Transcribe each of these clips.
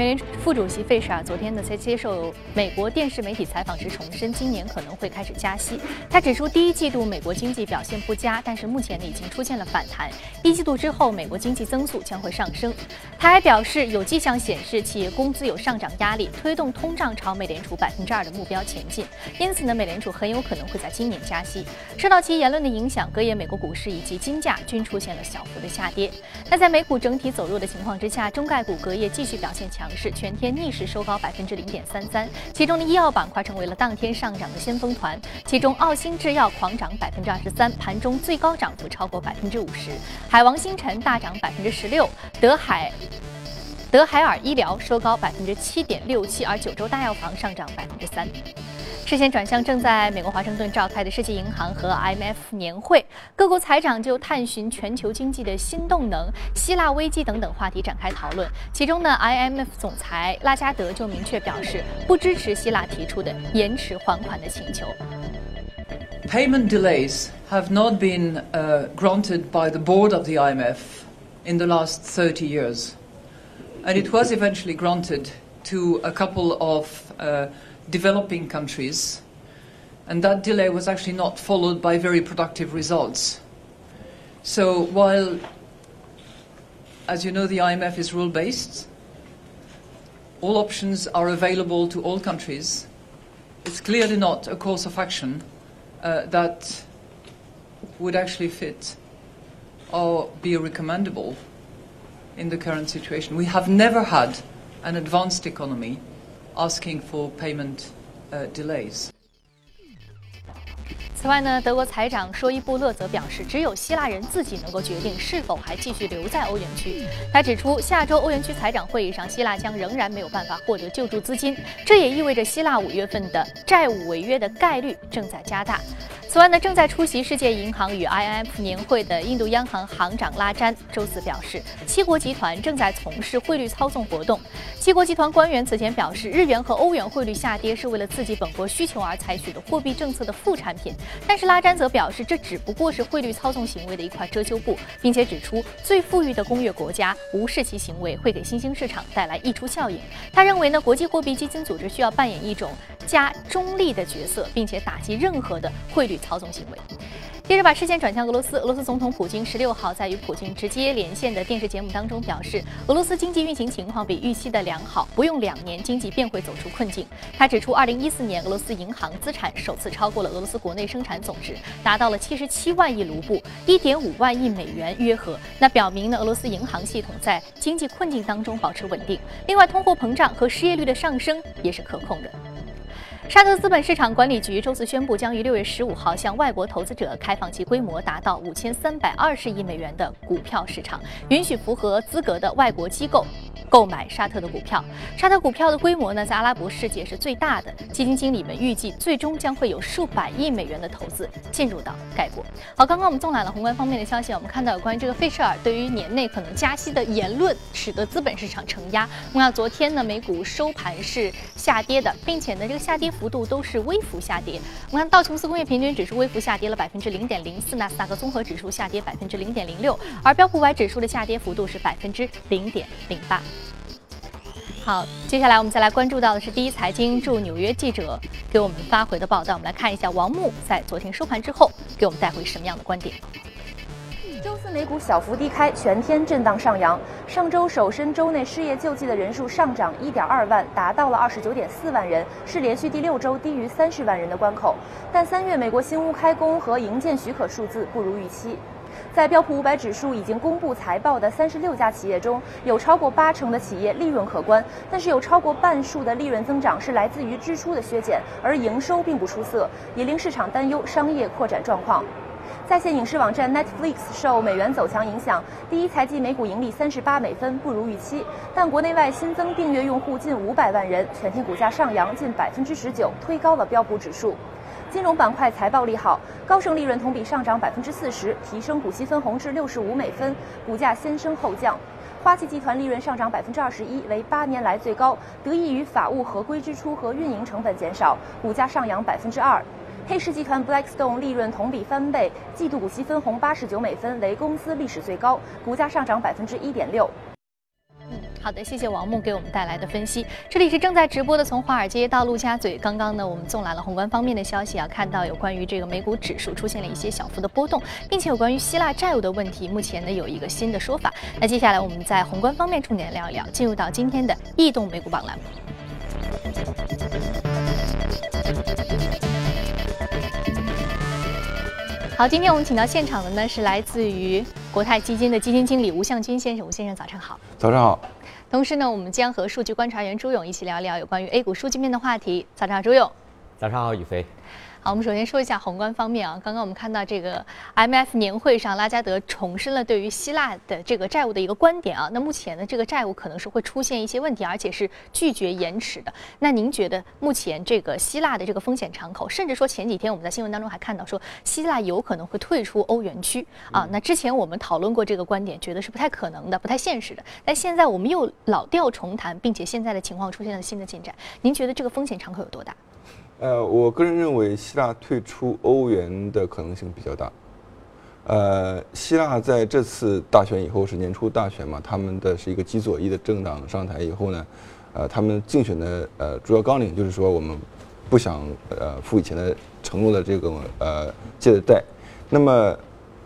美联储副主席费舍尔昨天呢，在接受美国电视媒体采访时重申，今年可能会开始加息。他指出，第一季度美国经济表现不佳，但是目前呢已经出现了反弹。一季度之后，美国经济增速将会上升。他还表示，有迹象显示企业工资有上涨压力，推动通胀朝美联储百分之二的目标前进。因此呢，美联储很有可能会在今年加息。受到其言论的影响，隔夜美国股市以及金价均出现了小幅的下跌。那在美股整体走弱的情况之下，中概股隔夜继续表现强是，全天逆势收高百分之零点三三。其中的医药板块成为了当天上涨的先锋团，其中澳新制药狂涨百分之二十三，盘中最高涨幅超过百分之五十。海王星辰大涨百分之十六，德海德海尔医疗收高百分之七点六七，而九州大药房上涨百分之三。视线转向正在美国华盛顿召开的世界银行和 IMF 年会，各国财长就探寻全球经济的新动能、希腊危机等等话题展开讨论。其中呢，IMF 总裁拉加德就明确表示不支持希腊提出的延迟还款的请求。Payment delays have not been uh, granted by the board of the IMF in the last 30 years, and it was eventually granted to a couple of uh, developing countries, and that delay was actually not followed by very productive results. So while, as you know, the IMF is rule based, all options are available to all countries. It's clearly not a course of action uh, that would actually fit or be recommendable in the current situation. We have never had an advanced economy asking for payment delays. 此外呢，德国财长说伊布勒则表示，只有希腊人自己能够决定是否还继续留在欧元区。他指出，下周欧元区财长会议上，希腊将仍然没有办法获得救助资金，这也意味着希腊五月份的债务违约的概率正在加大。此外呢，正在出席世界银行与 IMF 年会的印度央行行长拉詹周四表示，七国集团正在从事汇率操纵活动。七国集团官员此前表示，日元和欧元汇率下跌是为了刺激本国需求而采取的货币政策的副产品。但是拉詹则表示，这只不过是汇率操纵行为的一块遮羞布，并且指出，最富裕的工业国家无视其行为会给新兴市场带来溢出效应。他认为呢，国际货币基金组织需要扮演一种加中立的角色，并且打击任何的汇率。操纵行为。接着把视线转向俄罗斯，俄罗斯总统普京十六号在与普京直接连线的电视节目当中表示，俄罗斯经济运行情况比预期的良好，不用两年经济便会走出困境。他指出，二零一四年俄罗斯银行资产首次超过了俄罗斯国内生产总值，达到了七十七万亿卢布，一点五万亿美元约合。那表明呢，俄罗斯银行系统在经济困境当中保持稳定。另外，通货膨胀和失业率的上升也是可控的。沙特资本市场管理局周四宣布，将于六月十五号向外国投资者开放其规模达到五千三百二十亿美元的股票市场，允许符合资格的外国机构。购买沙特的股票，沙特股票的规模呢，在阿拉伯世界是最大的。基金经理们预计，最终将会有数百亿美元的投资进入到该国。好，刚刚我们纵览了宏观方面的消息，我们看到有关于这个费舍尔对于年内可能加息的言论，使得资本市场承压。那昨天呢，美股收盘是下跌的，并且呢，这个下跌幅度都是微幅下跌。我们看道琼斯工业平均指数微幅下跌了百分之零点零四，纳斯达克综合指数下跌百分之零点零六，而标普五百指数的下跌幅度是百分之零点零八。好，接下来我们再来关注到的是第一财经驻纽约记者给我们发回的报道。我们来看一下王木在昨天收盘之后给我们带回什么样的观点。周四美股小幅低开，全天震荡上扬。上周首申周内失业救济的人数上涨1.2万，达到了29.4万人，是连续第六周低于30万人的关口。但三月美国新屋开工和营建许可数字不如预期。在标普五百指数已经公布财报的三十六家企业中，有超过八成的企业利润可观，但是有超过半数的利润增长是来自于支出的削减，而营收并不出色，也令市场担忧商业扩展状况。在线影视网站 Netflix 受美元走强影响，第一财季每股盈利三十八美分，不如预期，但国内外新增订阅用户近五百万人，全天股价上扬近百分之十九，推高了标普指数。金融板块财报利好，高盛利润同比上涨百分之四十，提升股息分红至六十五美分，股价先升后降。花旗集团利润上涨百分之二十一，为八年来最高，得益于法务合规支出和运营成本减少，股价上扬百分之二。黑石集团 Blackstone 利润同比翻倍，季度股息分红八十九美分，为公司历史最高，股价上涨百分之一点六。好的，谢谢王木给我们带来的分析。这里是正在直播的，从华尔街到陆家嘴。刚刚呢，我们纵览了宏观方面的消息啊，看到有关于这个美股指数出现了一些小幅的波动，并且有关于希腊债务的问题，目前呢有一个新的说法。那接下来我们在宏观方面重点聊一聊，进入到今天的异动美股榜栏目。好，今天我们请到现场的呢是来自于国泰基金的基金经理吴向军先生，吴先生早上好。早上好。同时呢，我们将和数据观察员朱勇一起聊聊有关于 A 股数据面的话题。早上好，朱勇。早上好，宇飞。好，我们首先说一下宏观方面啊。刚刚我们看到这个 IMF 年会上，拉加德重申了对于希腊的这个债务的一个观点啊。那目前呢，这个债务可能是会出现一些问题，而且是拒绝延迟的。那您觉得目前这个希腊的这个风险敞口，甚至说前几天我们在新闻当中还看到说希腊有可能会退出欧元区啊？那之前我们讨论过这个观点，觉得是不太可能的、不太现实的。但现在我们又老调重弹，并且现在的情况出现了新的进展，您觉得这个风险敞口有多大？呃，我个人认为希腊退出欧元的可能性比较大。呃，希腊在这次大选以后是年初大选嘛，他们的是一个极左翼的政党上台以后呢，呃，他们竞选的呃主要纲领就是说我们不想呃付以前的承诺的这个呃借的贷。那么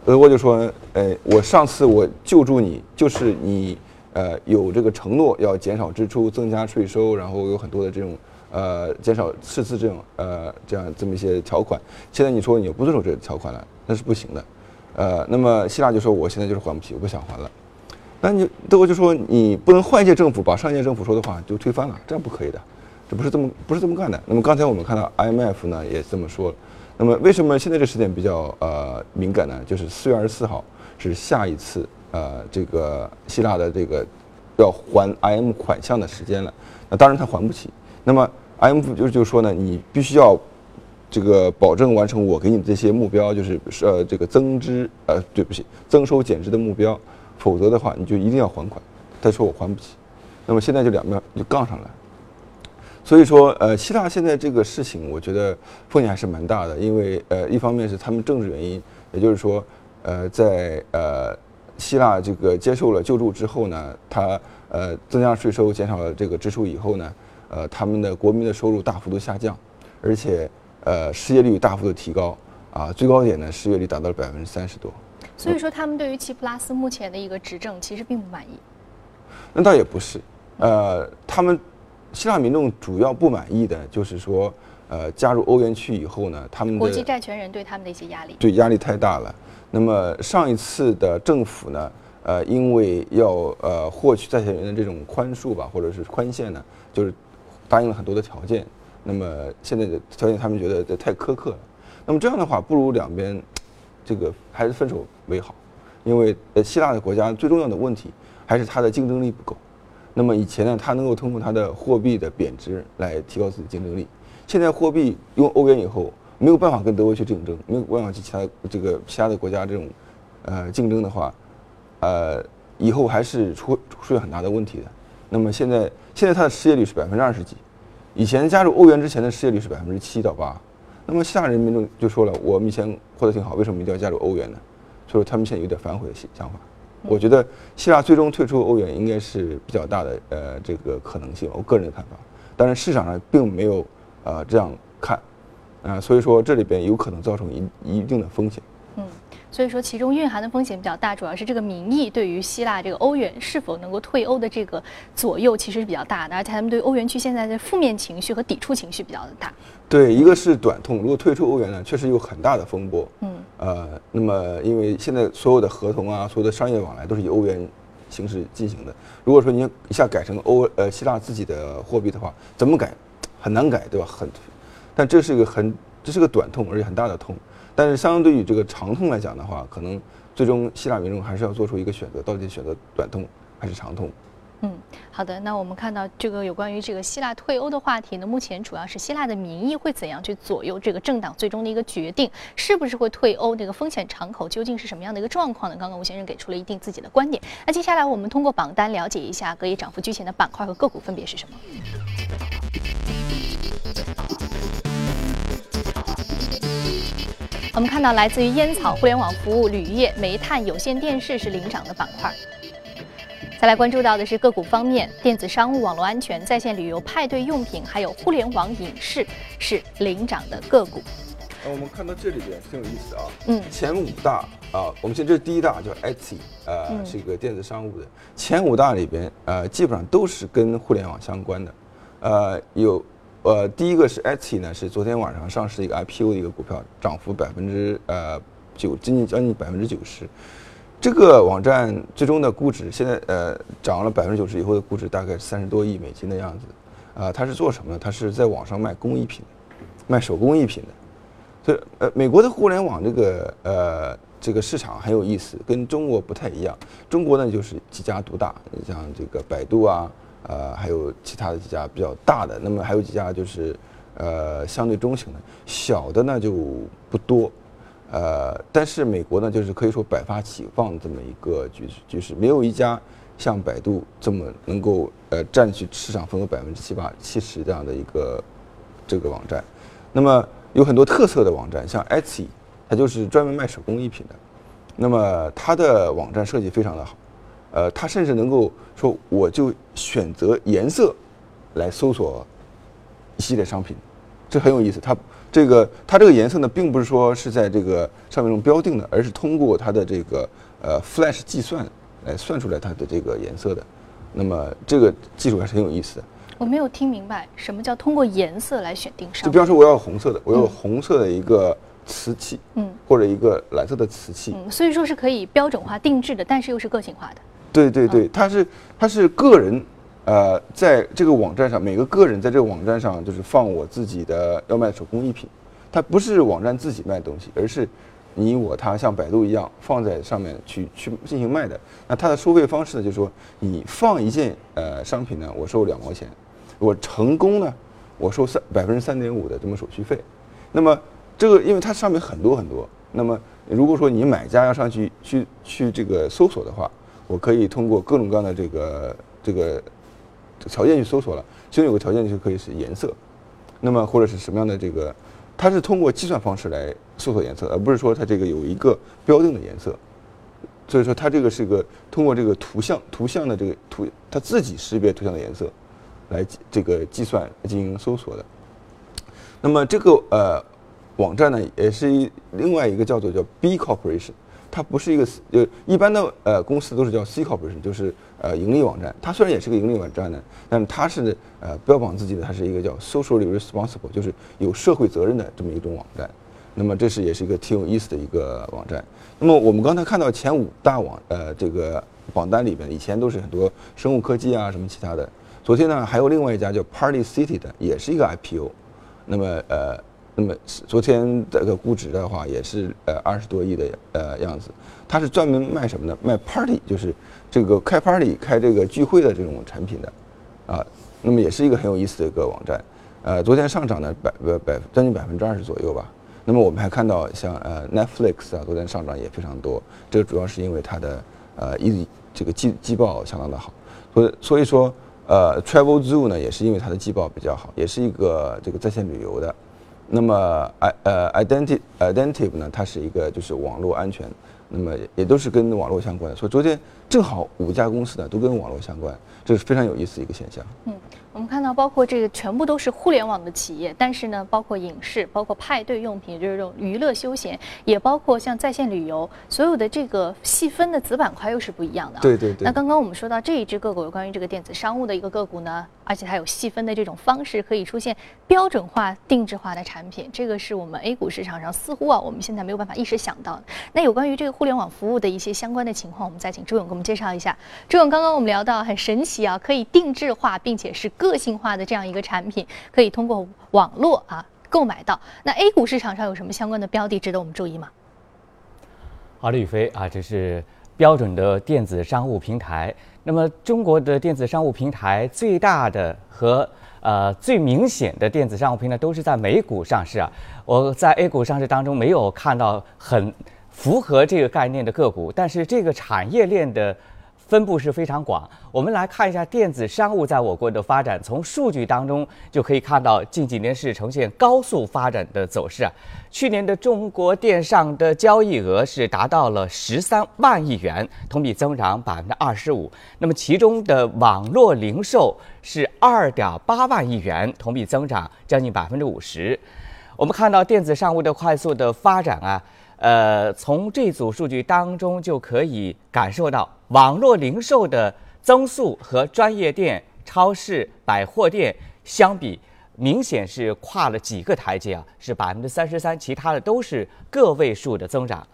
俄国就说，呃，我上次我救助你，就是你呃有这个承诺要减少支出、增加税收，然后有很多的这种。呃，减少赤字这种呃这样这么一些条款，现在你说你不遵守这个条款了，那是不行的。呃，那么希腊就说我现在就是还不起，我不想还了。那你德国就说你不能换一届政府把上一届政府说的话就推翻了，这样不可以的，这不是这么不是这么干的。那么刚才我们看到 IMF 呢也这么说了。那么为什么现在这时点比较呃敏感呢？就是四月二十四号是下一次呃这个希腊的这个要还 IM 款项的时间了。那当然他还不起。那么 IMF 就就说呢，你必须要这个保证完成我给你这些目标，就是呃这个增支呃对不起增收减支的目标，否则的话你就一定要还款。他说我还不起，那么现在就两边就杠上了。所以说呃希腊现在这个事情，我觉得风险还是蛮大的，因为呃一方面是他们政治原因，也就是说呃在呃希腊这个接受了救助之后呢，他呃增加税收减少了这个支出以后呢。呃，他们的国民的收入大幅度下降，而且呃，失业率大幅度提高啊，最高点呢，失业率达到了百分之三十多。所以说，他们对于齐普拉斯目前的一个执政其实并不满意。那倒也不是，呃，他们希腊民众主要不满意的就是说，呃，加入欧元区以后呢，他们国际债权人对他们的一些压力，对压力太大了。那么上一次的政府呢，呃，因为要呃获取债权人的这种宽恕吧，或者是宽限呢，就是。答应了很多的条件，那么现在的条件他们觉得这太苛刻了。那么这样的话，不如两边这个还是分手为好，因为呃希腊的国家最重要的问题还是它的竞争力不够。那么以前呢，它能够通过它的货币的贬值来提高自己竞争力。现在货币用欧元以后，没有办法跟德国去竞争，没有办法去其他这个其他的国家这种呃竞争的话，呃以后还是出出现很大的问题的。那么现在，现在它的失业率是百分之二十几，以前加入欧元之前的失业率是百分之七到八。那么希腊人民众就说了，我们以前过得挺好，为什么一定要加入欧元呢？所以说他们现在有点反悔的想法。我觉得希腊最终退出欧元应该是比较大的呃这个可能性，我个人的看法。但是市场上并没有呃这样看，啊，所以说这里边有可能造成一一定的风险。所以说，其中蕴含的风险比较大，主要是这个民意对于希腊这个欧元是否能够退欧的这个左右，其实是比较大的，而且他们对欧元区现在的负面情绪和抵触情绪比较的大。对，一个是短痛，如果退出欧元呢，确实有很大的风波。嗯。呃，那么因为现在所有的合同啊，所有的商业往来都是以欧元形式进行的，如果说你一下改成欧呃希腊自己的货币的话，怎么改很难改，对吧？很，但这是一个很这是个短痛，而且很大的痛。但是相对于这个长痛来讲的话，可能最终希腊民众还是要做出一个选择，到底选择短痛还是长痛？嗯，好的。那我们看到这个有关于这个希腊退欧的话题呢，目前主要是希腊的民意会怎样去左右这个政党最终的一个决定，是不是会退欧？这个风险敞口究竟是什么样的一个状况呢？刚刚吴先生给出了一定自己的观点。那接下来我们通过榜单了解一下隔夜涨幅居前的板块和个股分别是什么。我们看到来自于烟草、互联网服务、铝业、煤炭、有线电视是领涨的板块。再来关注到的是个股方面，电子商务、网络安全、在线旅游、派对用品，还有互联网影视是领涨的个股。呃，我们看到这里边挺有意思啊，嗯前五大啊，我们现在这是第一大叫 Etsy，呃，嗯是一个电子商务的。前五大里边，呃，基本上都是跟互联网相关的，呃，有，呃，第一个是 Etsy 呢，是昨天晚上上市一个 IPO 的一个股票，涨幅百分之呃九，接近将近百分之九十。这个网站最终的估值现在呃涨了百分之九十以后的估值大概三十多亿美金的样子，啊、它是做什么呢？它是在网上卖工艺品，卖手工艺品的。所以呃，美国的互联网这个呃这个市场很有意思，跟中国不太一样。中国呢就是几家独大，你像这个百度啊，呃，还有其他的几家比较大的，那么还有几家就是呃相对中型的，小的呢就不多。呃，但是美国呢，就是可以说百花齐放这么一个局势，就是没有一家像百度这么能够呃占据市场份额百分之七八七十这样的一个这个网站。那么有很多特色的网站，像 Etsy，它就是专门卖手工艺品的。那么它的网站设计非常的好，呃，它甚至能够说我就选择颜色来搜索一系列商品，这很有意思。它这个它这个颜色呢，并不是说是在这个上面中标定的，而是通过它的这个呃 Flash 计算来算出来它的这个颜色的。那么这个技术还是很有意思的。我没有听明白什么叫通过颜色来选定商品。就比方说，我要红色的，我要红色的一个瓷器，嗯或者一个蓝色的瓷器，嗯，所以说是可以标准化定制的，但是又是个性化的。对对对，它是它是个人，呃，在这个网站上，每个个人在这个网站上就是放我自己的要卖的手工艺品，它不是网站自己卖的东西，而是你我他像百度一样放在上面去去进行卖的。那它的收费方式呢，就是说你放一件呃商品呢，我收两毛钱，我成功呢，我收三百分之三点五的这么手续费。那么这个因为它上面很多很多，那么如果说你买家要上去去去这个搜索的话，我可以通过各种各样的这个这个条件去搜索了。其中有个条件就可以是颜色，那么或者是什么样的这个，它是通过计算方式来搜索颜色，而不是说它这个有一个标定的颜色。所以说它这个是一个通过这个图像图像的这个图，它自己识别图像的颜色，来这个计算进行搜索的。那么这个呃网站呢，也是另外一个叫做叫 B Corporation，它不是一个呃一般的呃公司都是叫 C Corporation，就是呃盈利网站。它虽然也是个盈利网站呢，但是它是呃标榜自己的它是一个叫 socially responsible，就是有社会责任的这么一种网站。那么这是也是一个挺有意思的一个网站。那么我们刚才看到前五大网呃这个榜单里边，以前都是很多生物科技啊什么其他的。昨天呢还有另外一家叫 Party City 的，也是一个 IPO。那么呃，那么昨天这个估值的话也是呃二十多亿的呃样子。它是专门卖什么呢？卖 Party，就是这个开 Party 开这个聚会的这种产品的，啊，那么也是一个很有意思的一个网站。呃，昨天上涨的百呃百将近百分之二十左右吧。那么我们还看到像呃 Netflix 啊，昨天上涨也非常多，这个主要是因为它的呃一这个季季报相当的好，所以所以说呃 Travel Zoo 呢也是因为它的季报比较好，也是一个这个在线旅游的。那么 i 呃 Identity Identity 呢，它是一个就是网络安全，那么也都是跟网络相关的。所以昨天正好五家公司呢都跟网络相关，这是非常有意思的一个现象。嗯，我们看到，包括这个全部都是互联网的企业，但是呢，包括影视、包括派对用品，就是这种娱乐休闲，也包括像在线旅游，所有的这个细分的子板块又是不一样的、啊。对对对那刚刚我们说到这一只个股，有关于这个电子商务的一个个股呢，而且它有细分的这种方式，可以出现标准化、定制化的产品，这个是我们 A 股市场上似乎啊，我们现在没有办法一时想到的。那有关于这个互联网服务的一些相关的情况，我们再请朱勇给我们介绍一下。朱勇，刚刚我们聊到很神奇啊，可以定制化并且是个性化的这样一个产品，可以通过网络啊购买到。那 A 股市场上有什么相关的标的值得我们注意吗？好的，宇飞啊，这是标准的电子商务平台。那么中国的电子商务平台最大的和呃最明显的电子商务平台都是在美股上市啊。我在 A 股上市当中没有看到很符合这个概念的个股，但是这个产业链的。分布是非常广。我们来看一下电子商务在我国的发展，从数据当中就可以看到近几年是呈现高速发展的走势啊。去年的中国电商的交易额是达到了十三万亿元，同比增长百分之二十五。那么其中的网络零售是二点八万亿元，同比增长将近百分之五十。我们看到电子商务的快速的发展啊，呃，从这组数据当中就可以感受到，网络零售的增速和专业店、超市、百货店相比，明显是跨了几个台阶啊，是百分之三十三，其他的都是个位数的增长。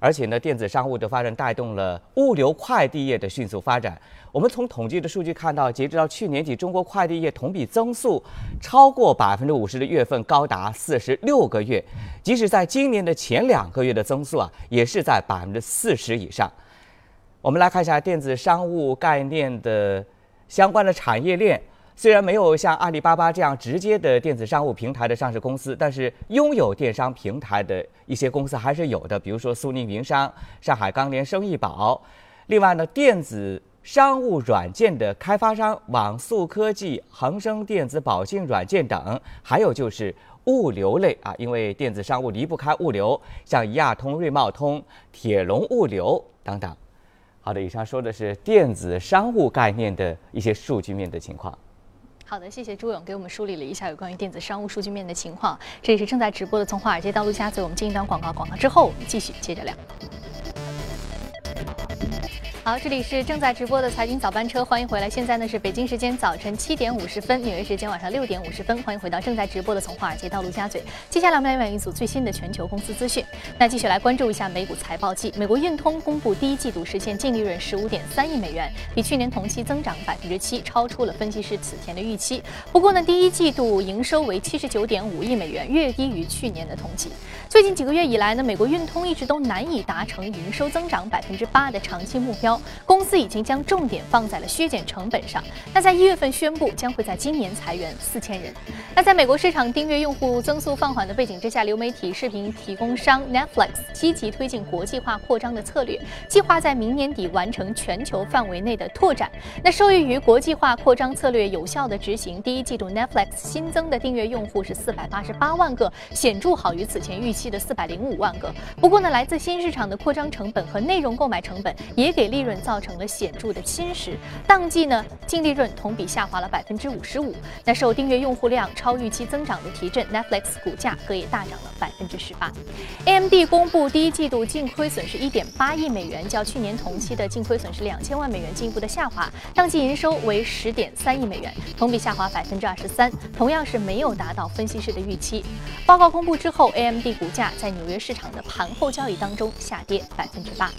而且呢，电子商务的发展带动了物流快递业的迅速发展。我们从统计的数据看到，截止到去年底，中国快递业同比增速超过百分之五十的月份高达四十六个月。即使在今年的前两个月的增速啊，也是在百分之四十以上。我们来看一下电子商务概念的相关的产业链。虽然没有像阿里巴巴这样直接的电子商务平台的上市公司，但是拥有电商平台的一些公司还是有的，比如说苏宁云商、上海钢联生意宝。另外呢，电子商务软件的开发商网速科技、恒生电子保信软件等，还有就是物流类啊，因为电子商务离不开物流，像亚通、瑞茂通、铁龙物流等等。好的，以上说的是电子商务概念的一些数据面的情况。好的，谢谢朱勇给我们梳理了一下有关于电子商务数据面的情况。这里是正在直播的从华尔街到陆家嘴，我们进一段广告，广告之后我们继续接着聊。好，这里是正在直播的财经早班车，欢迎回来。现在呢是北京时间早晨七点五十分，纽约时间晚上六点五十分。欢迎回到正在直播的从华尔街到陆家嘴。接下来我们来问一组最新的全球公司资讯。那继续来关注一下美股财报季。美国运通公布第一季度实现净利润十五点三亿美元，比去年同期增长百分之七，超出了分析师此前的预期。不过呢，第一季度营收为七十九点五亿美元，略低于去年的同期。最近几个月以来呢，美国运通一直都难以达成营收增长百分之八的长期目标。公司已经将重点放在了削减成本上。那在一月份宣布将会在今年裁员四千人。那在美国市场订阅用户增速放缓的背景之下，流媒体视频提供商 Netflix 积极推进国际化扩张的策略，计划在明年底完成全球范围内的拓展。那受益于国际化扩张策略有效的执行，第一季度 Netflix 新增的订阅用户是四百八十八万个，显著好于此前预期。的四百零五万个。不过呢，来自新市场的扩张成本和内容购买成本也给利利润造成了显著的侵蚀。当季呢，净利润同比下滑了百分之五十五。那受订阅用户量超预期增长的提振，Netflix 股价可也大涨了百分之十八。AMD 公布第一季度净亏损是一点八亿美元，较去年同期的净亏损是两千万美元进一步的下滑。当季营收为十点三亿美元，同比下滑百分之二十三，同样是没有达到分析师的预期。报告公布之后，AMD。股价在纽约市场的盘后交易当中下跌百分之八。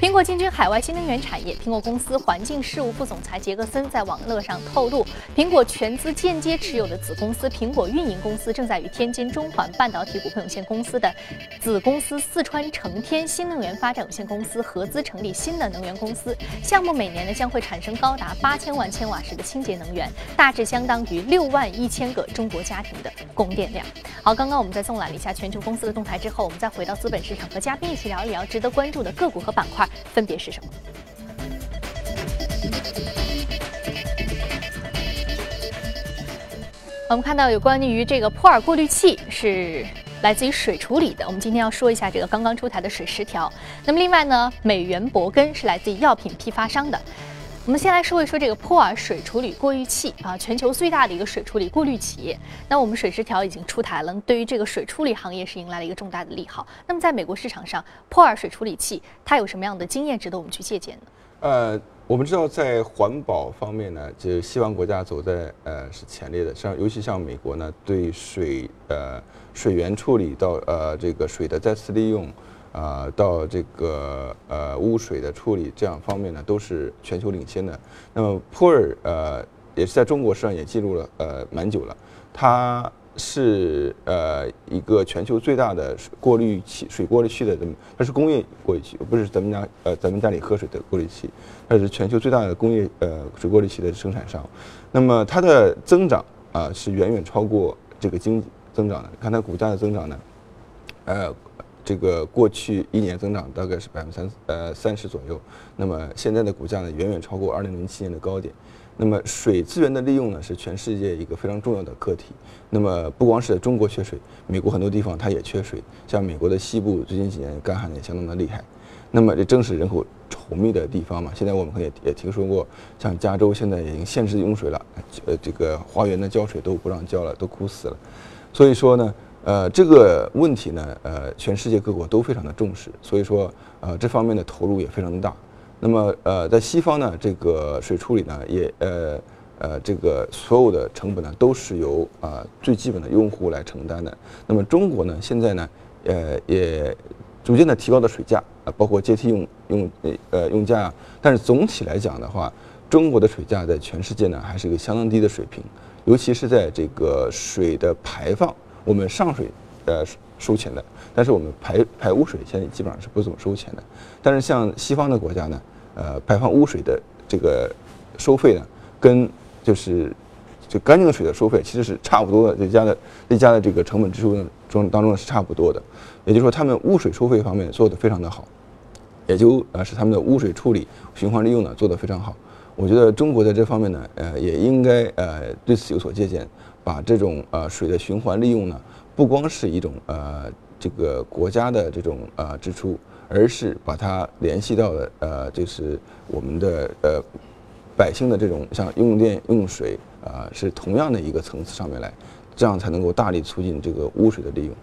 苹果进军海外新能源产业。苹果公司环境事务副总裁杰克森在网络上透露，苹果全资间接持有的子公司苹果运营公司正在与天津中环半导体股份有限公司的子公司四川成天新能源发展有限公司合资成立新的能源公司。项目每年呢将会产生高达八千万千瓦时的清洁能源，大致相当于六万一千个中国家庭的供电量。好，刚刚我们在纵览了一下全球公司的动态之后，我们再回到资本市场，和嘉宾一起聊一聊值得关注的个股和板块。分别是什么？我们看到有关于这个普洱过滤器是来自于水处理的。我们今天要说一下这个刚刚出台的水十条。那么另外呢，美元博根是来自于药品批发商的。我们先来说一说这个普洱水处理过滤器啊，全球最大的一个水处理过滤企业。那我们水十条已经出台了，对于这个水处理行业是迎来了一个重大的利好。那么在美国市场上，普洱水处理器它有什么样的经验值得我们去借鉴呢？呃，我们知道在环保方面呢，就西方国家走在呃是前列的，像尤其像美国呢，对水呃水源处理到呃这个水的再次利用。啊，到这个呃污水的处理这样方面呢，都是全球领先的。那么普洱呃也是在中国市场也记录了呃蛮久了，它是呃一个全球最大的过滤器水过滤器的这么，它是工业过滤器，不是咱们家呃咱们家里喝水的过滤器，它是全球最大的工业呃水过滤器的生产商。那么它的增长啊是远远超过这个经济增长的。看它股价的增长呢，呃。这个过去一年增长大概是百分之三呃三十左右，那么现在的股价呢远远超过二零零七年的高点。那么水资源的利用呢是全世界一个非常重要的课题。那么不光是中国缺水，美国很多地方它也缺水，像美国的西部最近几年干旱也相当的厉害。那么这正是人口稠密的地方嘛。现在我们可能也也听说过，像加州现在已经限制用水了，呃，这个花园的浇水都不让浇了，都枯死了。所以说呢，呃，这个问题呢，呃，全世界各国都非常的重视。所以说，呃，这方面的投入也非常的大。那么，呃，在西方呢，这个水处理呢，也呃呃，这个所有的成本呢，都是由啊最基本的用户来承担的。那么中国呢，现在呢，呃，也。逐渐的提高的水价啊，包括阶梯用用呃用价啊，但是总体来讲的话，中国的水价在全世界呢还是一个相当低的水平，尤其是在这个水的排放，我们上水呃收钱的，但是我们排排污水现在基本上是不怎么收钱的。但是像西方的国家呢，呃排放污水的这个收费呢，跟就是就干净的水的收费其实是差不多的，这家的这家的这个成本支出中当中是差不多的。也就是说，他们污水收费方面做得非常的好，也就呃是他们的污水处理循环利用呢做得非常好。我觉得中国在这方面呢，呃也应该呃对此有所借鉴，把这种呃水的循环利用呢，不光是一种呃这个国家的这种呃支出，而是把它联系到了呃就是我们的呃百姓的这种像用电用水啊是同样的一个层次上面来，这样才能够大力促进这个污水的利用。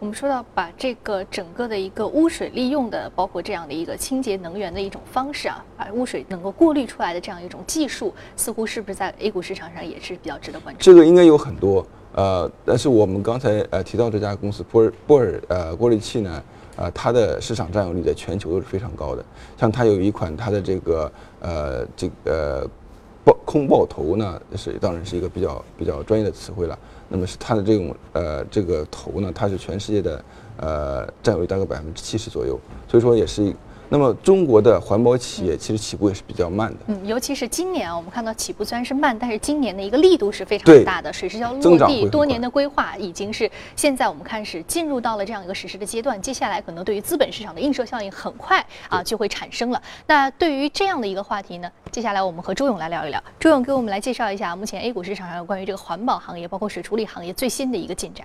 我们说到把这个整个的一个污水利用的，包括这样的一个清洁能源的一种方式啊，把污水能够过滤出来的这样一种技术，似乎是不是在 A 股市场上也是比较值得关注？这个应该有很多，呃，但是我们刚才呃提到这家公司波尔波尔呃过滤器呢，呃，它的市场占有率在全球都是非常高的。像它有一款它的这个呃这个爆空爆头呢，是当然是一个比较比较专业的词汇了。那么是它的这种呃这个头呢，它是全世界的呃占有率大概百分之七十左右，所以说也是。那么中国的环保企业其实起步也是比较慢的，嗯，尤其是今年啊，我们看到起步虽然是慢，但是今年的一个力度是非常大的，水师桥落地多年的规划已经是现在我们开始进入到了这样一个实施的阶段，接下来可能对于资本市场的映射效应很快啊就会产生了。那对于这样的一个话题呢，接下来我们和周勇来聊一聊，周勇给我们来介绍一下目前 A 股市场上有关于这个环保行业，包括水处理行业最新的一个进展。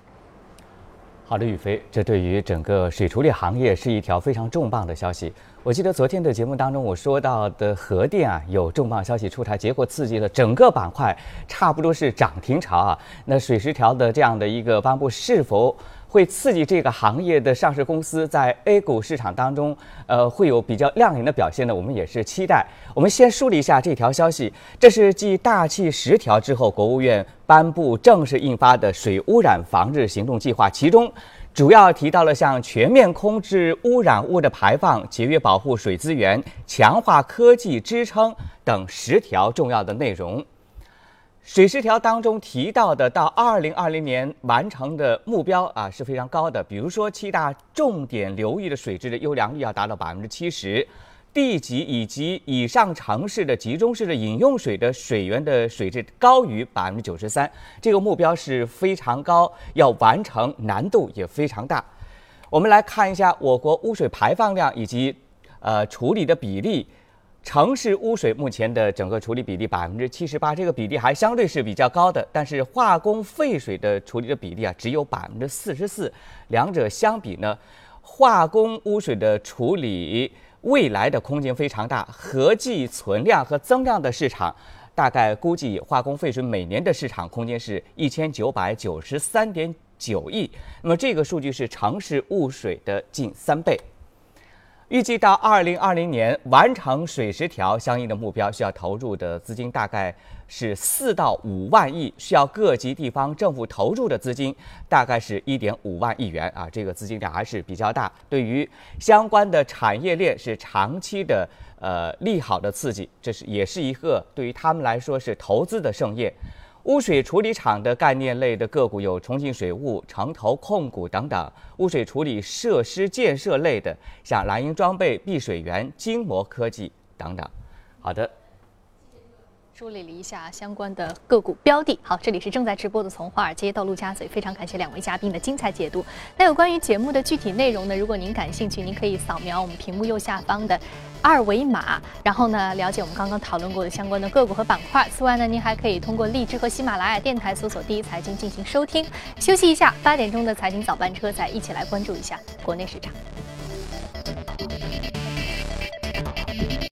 好的，宇飞，这对于整个水处理行业是一条非常重磅的消息。我记得昨天的节目当中，我说到的核电啊，有重磅消息出台，结果刺激了整个板块，差不多是涨停潮啊。那水十条的这样的一个颁布，是否？会刺激这个行业的上市公司在 A 股市场当中，呃，会有比较亮眼的表现呢。我们也是期待。我们先梳理一下这条消息，这是继大气十条之后，国务院颁布正式印发的水污染防治行动计划，其中主要提到了像全面控制污染物的排放、节约保护水资源、强化科技支撑等十条重要的内容。水十条当中提到的到二零二零年完成的目标啊是非常高的，比如说七大重点流域的水质的优良率要达到百分之七十，地级以及以上城市的集中式的饮用水的水源的水质高于百分之九十三，这个目标是非常高，要完成难度也非常大。我们来看一下我国污水排放量以及呃处理的比例。城市污水目前的整个处理比例百分之七十八，这个比例还相对是比较高的。但是化工废水的处理的比例啊，只有百分之四十四。两者相比呢，化工污水的处理未来的空间非常大，合计存量和增量的市场，大概估计化工废水每年的市场空间是一千九百九十三点九亿。那么这个数据是城市污水的近三倍。预计到二零二零年完成水十条相应的目标，需要投入的资金大概是四到五万亿，需要各级地方政府投入的资金大概是一点五万亿元啊，这个资金量还是比较大，对于相关的产业链是长期的呃利好的刺激，这是也是一个对于他们来说是投资的盛宴。污水处理厂的概念类的个股有重庆水务、城投控股等等；污水处理设施建设类的，像蓝鹰装备、碧水源、金膜科技等等。好的，梳理了一下相关的个股标的。好，这里是正在直播的从华尔街到陆家嘴，非常感谢两位嘉宾的精彩解读。那有关于节目的具体内容呢？如果您感兴趣，您可以扫描我们屏幕右下方的二维码，然后呢了解我们刚刚讨论过的相关的个股和板块。此外呢，您还可以通过荔枝和喜马拉雅电台搜索“第一财经”进行收听。休息一下，八点钟的财经早班车，再一起来关注一下国内市场。